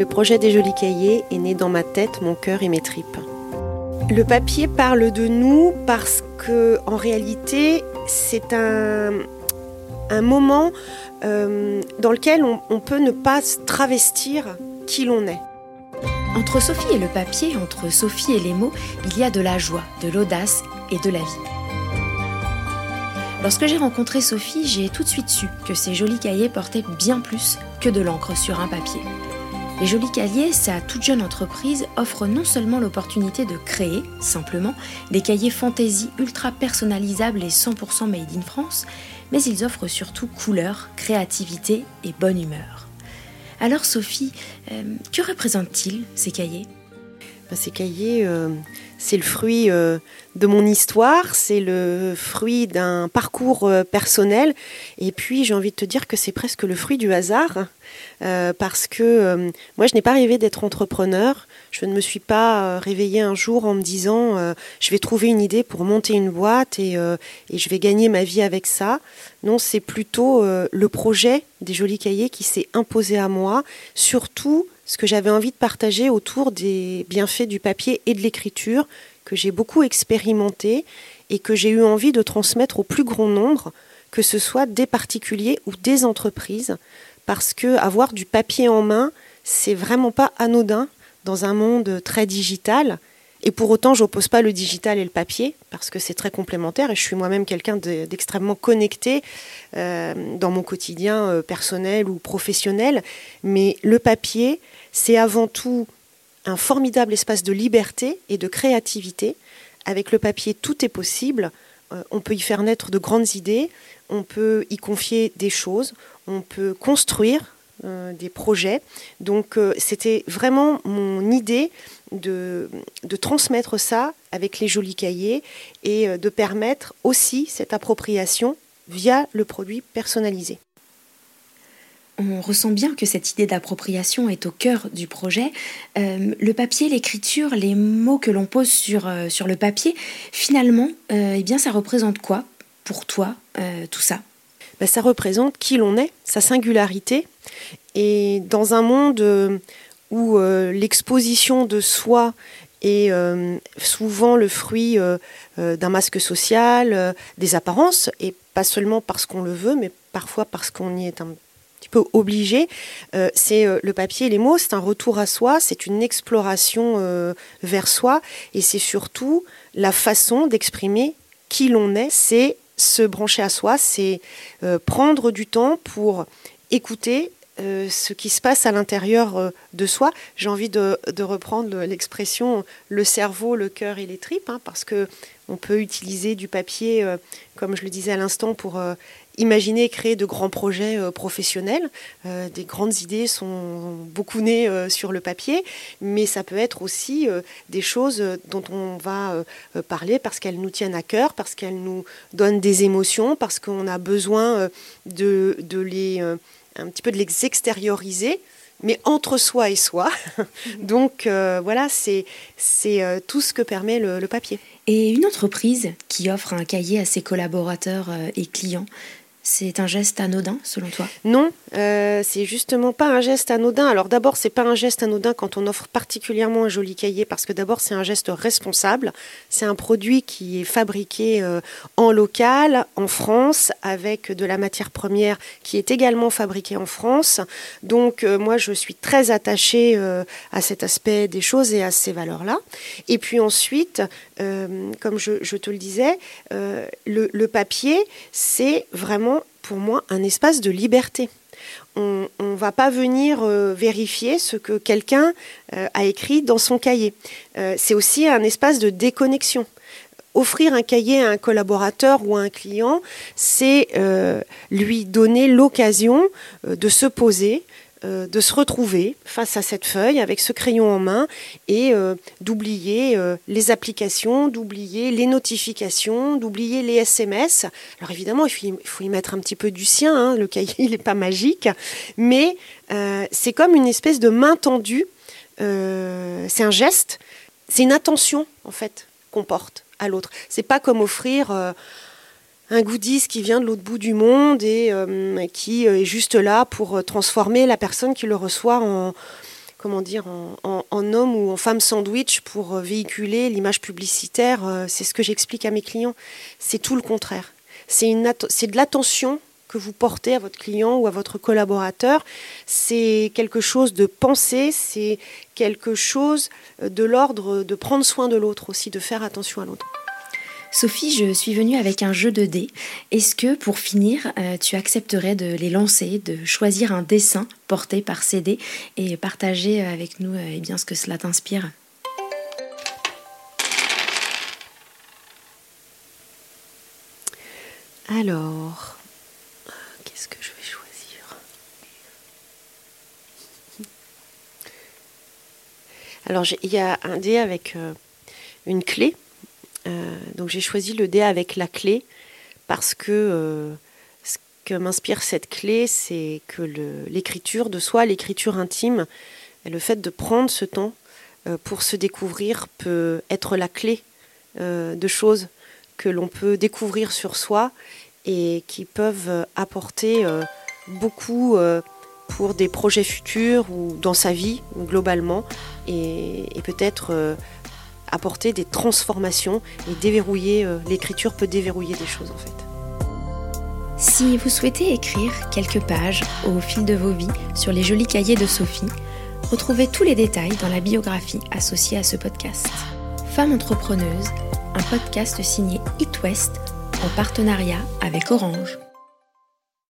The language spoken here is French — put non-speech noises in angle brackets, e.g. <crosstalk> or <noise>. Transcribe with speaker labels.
Speaker 1: Le projet des jolis cahiers est né dans ma tête, mon cœur et mes tripes. Le papier parle de nous parce que en réalité, c'est un, moment euh, dans lequel on, on peut ne pas travestir qui l'on est.
Speaker 2: Entre Sophie et le papier, entre Sophie et les mots, il y a de la joie, de l'audace et de la vie. Lorsque j'ai rencontré Sophie, j'ai tout de suite su que ces jolis cahiers portaient bien plus que de l'encre sur un papier. Les jolis cahiers, sa toute jeune entreprise, offre non seulement l'opportunité de créer, simplement, des cahiers fantaisie ultra personnalisables et 100% made in France, mais ils offrent surtout couleur, créativité et bonne humeur. Alors Sophie, euh, que représentent-ils ces cahiers?
Speaker 1: Ben, Ces cahiers, euh, c'est le fruit euh, de mon histoire, c'est le fruit d'un parcours euh, personnel, et puis j'ai envie de te dire que c'est presque le fruit du hasard, euh, parce que moi je n'ai pas rêvé d'être entrepreneur, je ne me suis pas réveillée un jour en me disant je vais trouver une idée pour monter une boîte et, et je vais gagner ma vie avec ça. Non, c'est plutôt le projet des jolis cahiers qui s'est imposé à moi, surtout ce que j'avais envie de partager autour des bienfaits du papier et de l'écriture, que j'ai beaucoup expérimenté et que j'ai eu envie de transmettre au plus grand nombre, que ce soit des particuliers ou des entreprises, parce que avoir du papier en main, c'est vraiment pas anodin dans un monde très digital. Et pour autant, j'oppose pas le digital et le papier parce que c'est très complémentaire et je suis moi-même quelqu'un d'extrêmement connecté euh, dans mon quotidien euh, personnel ou professionnel. Mais le papier, c'est avant tout un formidable espace de liberté et de créativité. Avec le papier, tout est possible. Euh, on peut y faire naître de grandes idées, on peut y confier des choses, on peut construire euh, des projets. Donc euh, c'était vraiment mon idée de, de, transmettre ça avec les jolis cahiers et de permettre aussi cette appropriation via le produit personnalisé
Speaker 2: on ressent bien que cette idée d'appropriation est au cœur du projet. Euh, le papier, l'écriture, les mots que l'on pose sur, euh, sur le papier, finalement, euh, eh bien, ça représente quoi pour toi, tout ça?
Speaker 1: Ben, Ça représente qui l'on est, sa singularité. Et dans un monde où l'exposition de soi est souvent le fruit d'un masque social, des apparences, et pas seulement parce qu'on le veut, mais parfois parce qu'on y est un peu obligé. Euh, c'est euh, le papier les mots, c'est un retour à soi, c'est une exploration euh, vers soi, et c'est surtout la façon d'exprimer qui l'on est, c'est se brancher à soi, c'est prendre du temps pour écouter ce qui se passe à l'intérieur de soi. J'ai envie de, reprendre l'expression le cerveau, le cœur et les tripes, hein, parce que on peut utiliser du papier, comme je le disais à l'instant, pour imaginer créer de grands projets euh, professionnels. Euh, des grandes idées sont beaucoup nées euh, sur le papier, mais ça peut être aussi des choses dont on va parler parce qu'elles nous tiennent à cœur, parce qu'elles nous donnent des émotions, parce qu'on a besoin de, de les un petit peu de les extérioriser mais entre soi et soi. <laughs> Donc voilà, c'est tout ce que permet le, papier.
Speaker 2: Et une entreprise qui offre un cahier à ses collaborateurs et clients, c'est un geste anodin, selon toi?
Speaker 1: Non, euh, c'est justement pas un geste anodin. Alors d'abord, c'est pas un geste anodin quand on offre particulièrement un joli cahier, parce que d'abord, c'est un geste responsable. C'est un produit qui est fabriqué euh, en local, en France, avec de la matière première qui est également fabriquée en France. Donc euh, moi, je suis très attachée à cet aspect des choses et à ces valeurs-là. Et puis ensuite, comme je, te le disais, le, le papier, c'est vraiment pour moi un espace de liberté. On ne va pas venir euh, vérifier ce que quelqu'un euh, a écrit dans son cahier. Euh, c'est aussi un espace de déconnexion. Offrir un cahier à un collaborateur ou à un client, c'est lui donner l'occasion de se poser, euh, de se retrouver face à cette feuille avec ce crayon en main et euh, d'oublier euh, les applications, d'oublier les notifications, d'oublier les SMS. Alors évidemment, il faut, y mettre un petit peu du sien, hein, le cahier <laughs> n'est pas magique, mais c'est comme une espèce de main tendue, c'est un geste, c'est une attention en fait qu'on porte à l'autre. C'est pas comme offrir un goodies qui vient de l'autre bout du monde et euh, qui euh, est juste là pour euh, transformer la personne qui le reçoit en, comment dire, en, homme ou en femme sandwich pour véhiculer l'image publicitaire. C'est ce que j'explique à mes clients. C'est tout le contraire. C'est de l'attention que vous portez à votre client ou à votre collaborateur. C'est quelque chose de pensé, c'est quelque chose de l'ordre de prendre soin de l'autre aussi, de faire attention à l'autre.
Speaker 2: Sophie, je suis venue avec un jeu de dés. Est-ce que, pour finir, euh, tu accepterais de les lancer, de choisir un dessin porté par ces dés et partager avec nous eh bien, ce que cela t'inspire?
Speaker 1: Alors, qu'est-ce que je vais choisir? <laughs> Alors, il y a un dé avec euh, une clé. euh, donc j'ai choisi le dé avec la clé parce que euh, ce que m'inspire cette clé, c'est que l'écriture de soi, l'écriture intime, le fait de prendre ce temps euh, pour se découvrir peut être la clé de choses que l'on peut découvrir sur soi et qui peuvent apporter beaucoup pour des projets futurs ou dans sa vie globalement. Et, et peut-être apporter des transformations et déverrouiller, euh, l'écriture peut déverrouiller des choses en fait.
Speaker 2: Si vous souhaitez écrire quelques pages au fil de vos vies sur les jolis cahiers de Sophie, retrouvez tous les détails dans la biographie associée à ce podcast. Femme entrepreneuse, un podcast signé It West en partenariat avec Orange.